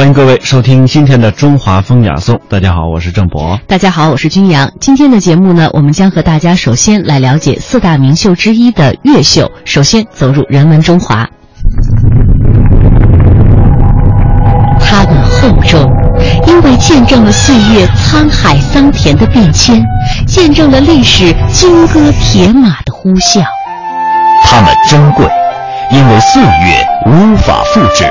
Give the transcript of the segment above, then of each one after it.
欢迎各位收听今天的《中华风雅颂》。大家好，我是郑博。大家好，我是君阳。今天的节目呢，我们将和大家首先来了解四大名秀之一的越秀。首先走入人文中华，它们厚重，因为见证了岁月沧海桑田的变迁，见证了历史金戈铁马的呼啸。它们珍贵，因为岁月无法复制。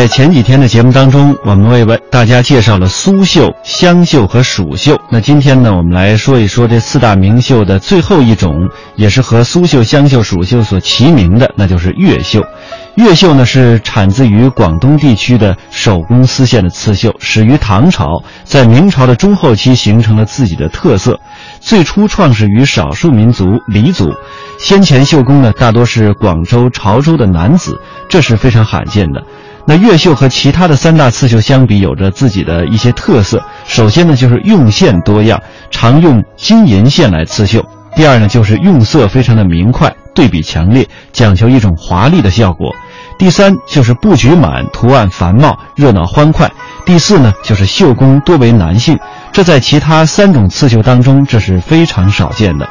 在前几天的节目当中，我们为大家介绍了苏绣、湘绣和蜀绣。那今天呢，我们来说一说这四大名绣的最后一种，也是和苏绣、湘绣、蜀绣所齐名的，那就是越绣。越绣呢是产自于广东地区的手工丝线的刺绣，始于唐朝，在明朝的中后期形成了自己的特色。最初创始于少数民族黎族，先前绣工呢大多是广州、潮州的男子，这是非常罕见的。那越绣和其他的三大刺绣相比，有着自己的一些特色。首先呢，就是用线多样，常用金银线来刺绣；第二呢，就是用色非常的明快，对比强烈，讲求一种华丽的效果；第三就是布局满，图案繁茂，热闹欢快；第四呢，就是绣工多为男性，这在其他三种刺绣当中，这是非常少见的。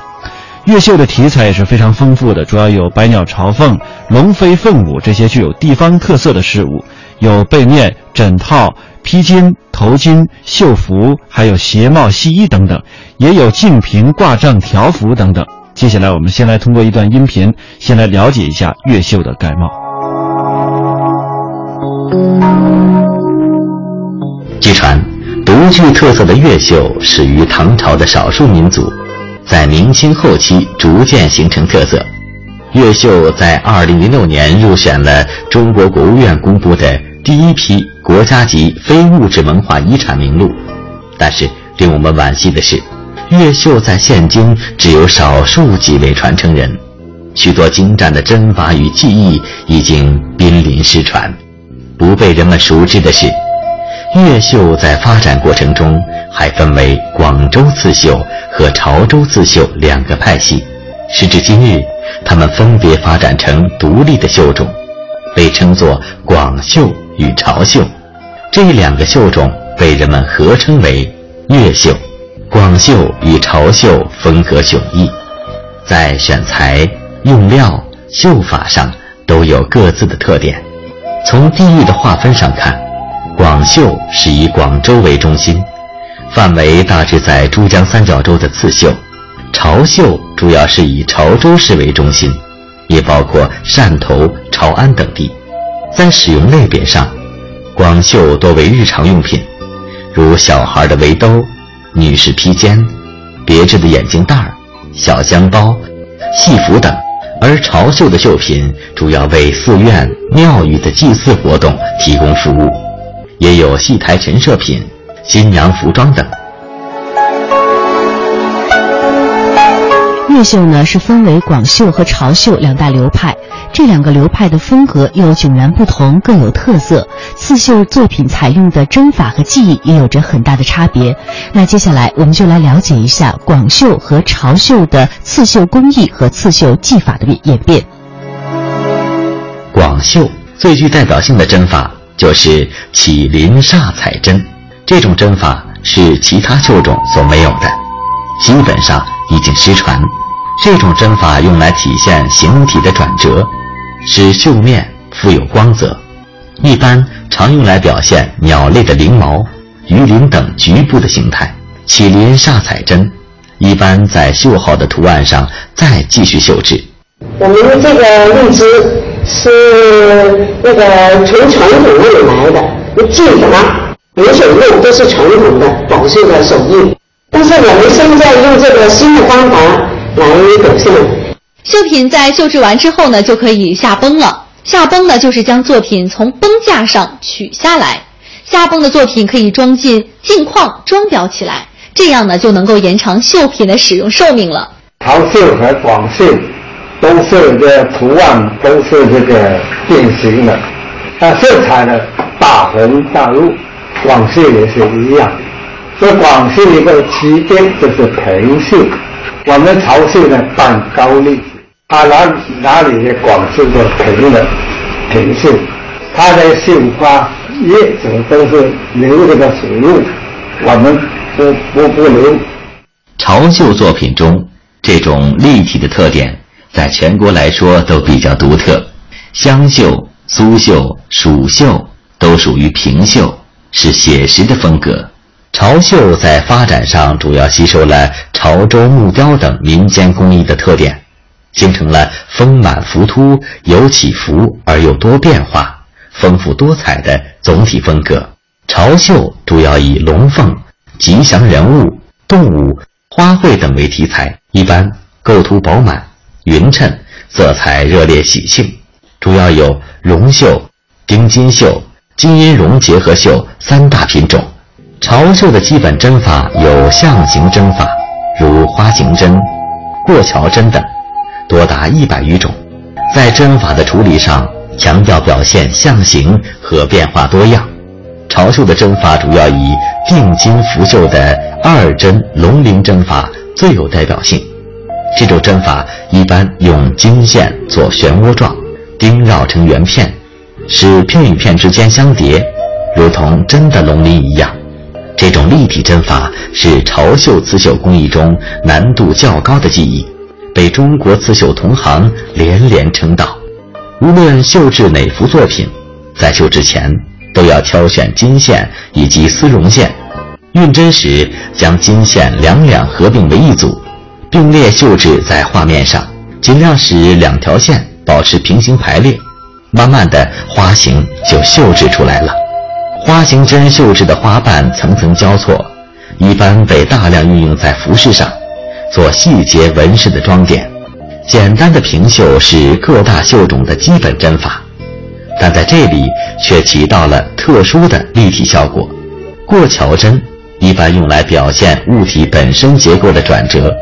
越绣的题材也是非常丰富的，主要有百鸟朝凤、龙飞凤舞这些具有地方特色的事物，有被面、枕套、披巾、头巾、绣服，还有鞋帽、西衣等等，也有镜屏、挂帐、条幅等等。接下来，我们先来通过一段音频，先来了解一下越绣的概貌。据传，独具特色的越绣始于唐朝的少数民族。在明清后期逐渐形成特色，越绣在二零零六年入选了中国国务院公布的第一批国家级非物质文化遗产名录。但是令我们惋惜的是，越绣在现今只有少数几位传承人，许多精湛的针法与技艺已经濒临失传。不被人们熟知的是，越绣在发展过程中还分为州刺绣。和潮州刺绣两个派系，时至今日，它们分别发展成独立的绣种，被称作广绣与潮绣。这两个绣种被人们合称为越绣。广绣与潮绣风格迥异，在选材、用料、绣法上都有各自的特点。从地域的划分上看，广绣是以广州为中心。范围大致在珠江三角洲的刺绣。潮绣主要是以潮州市为中心，也包括汕头、潮安等地。在使用类别上，广绣多为日常用品，如小孩的围兜、女士披肩、别致的眼镜袋、小香包、戏服等；而潮绣的绣品主要为寺院、庙宇的祭祀活动提供服务，也有戏台陈设品、新娘服装等。越绣呢是分为广绣和潮绣两大流派，这两个流派的风格又迥然不同，各有特色。刺绣作品采用的针法和技艺也有着很大的差别。那接下来我们就来了解一下广绣和潮绣的刺绣工艺和刺绣技法的演变。广绣最具代表性的针法就是起鳞煞彩针，这种针法是其他绣种所没有的，基本上已经失传。这种针法用来体现形体的转折，使绣面富有光泽，一般常用来表现鸟类的翎毛、鱼鳞等局部的形态。起鳞煞彩针一般在绣好的图案上再继续绣制。我们这个荔枝是那个从传统那里来的，技法、有手用都是传统的宝绣的手艺，但是我们现在用这个新的方法。来表现。绣品在绣制完之后呢，就可以下绷了。下绷呢，就是将作品从绷架上取下来。下绷的作品可以装进镜框装裱起来，这样呢就能够延长绣品的使用寿命了。潮绣和广绣都是这图案都是这个变形的，它色彩呢大红大绿，广西也是一样。所以广绣一个期间就是平绣。我们潮绣呢，办高丽子，它哪哪里的广西的平的平绣，它的绣花叶子都是留这个水路，我们不不不留。潮绣作品中，这种立体的特点，在全国来说都比较独特。湘绣、苏绣、蜀绣都属于平绣，是写实的风格。潮绣在发展上主要吸收了潮州木雕等民间工艺的特点，形成了丰满浮凸、有起伏而又多变化、丰富多彩的总体风格。潮绣主要以龙凤、吉祥人物、动物、花卉等为题材，一般构图饱满、匀称，色彩热烈喜庆。主要有绒绣、丁金绣、金银绒结合绣三大品种。潮绣的基本针法有象形针法，如花形针、过桥针等，多达一百余种。在针法的处理上，强调表现象形和变化多样。潮绣的针法主要以定金浮绣的二针龙鳞针法最有代表性。这种针法一般用金线做漩涡状，钉绕成圆片，使片与片之间相叠，如同真的龙鳞一样。这种立体针法是潮绣刺绣工艺中难度较高的技艺，被中国刺绣同行连连称道。无论绣制哪幅作品，在绣之前都要挑选金线以及丝绒线，运针时将金线两两合并为一组，并列绣制在画面上，尽量使两条线保持平行排列，慢慢的花形就绣制出来了。花形针绣制的花瓣层层交错，一般被大量运用在服饰上，做细节纹饰的装点。简单的平绣是各大绣种的基本针法，但在这里却起到了特殊的立体效果。过桥针一般用来表现物体本身结构的转折，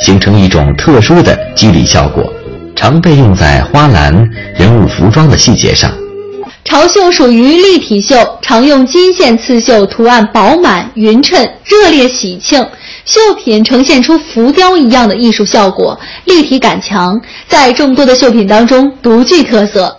形成一种特殊的肌理效果，常被用在花篮、人物服装的细节上。潮绣属于立体绣，常用金线刺绣，图案饱满匀称，热烈喜庆，绣品呈现出浮雕一样的艺术效果，立体感强，在众多的绣品当中独具特色。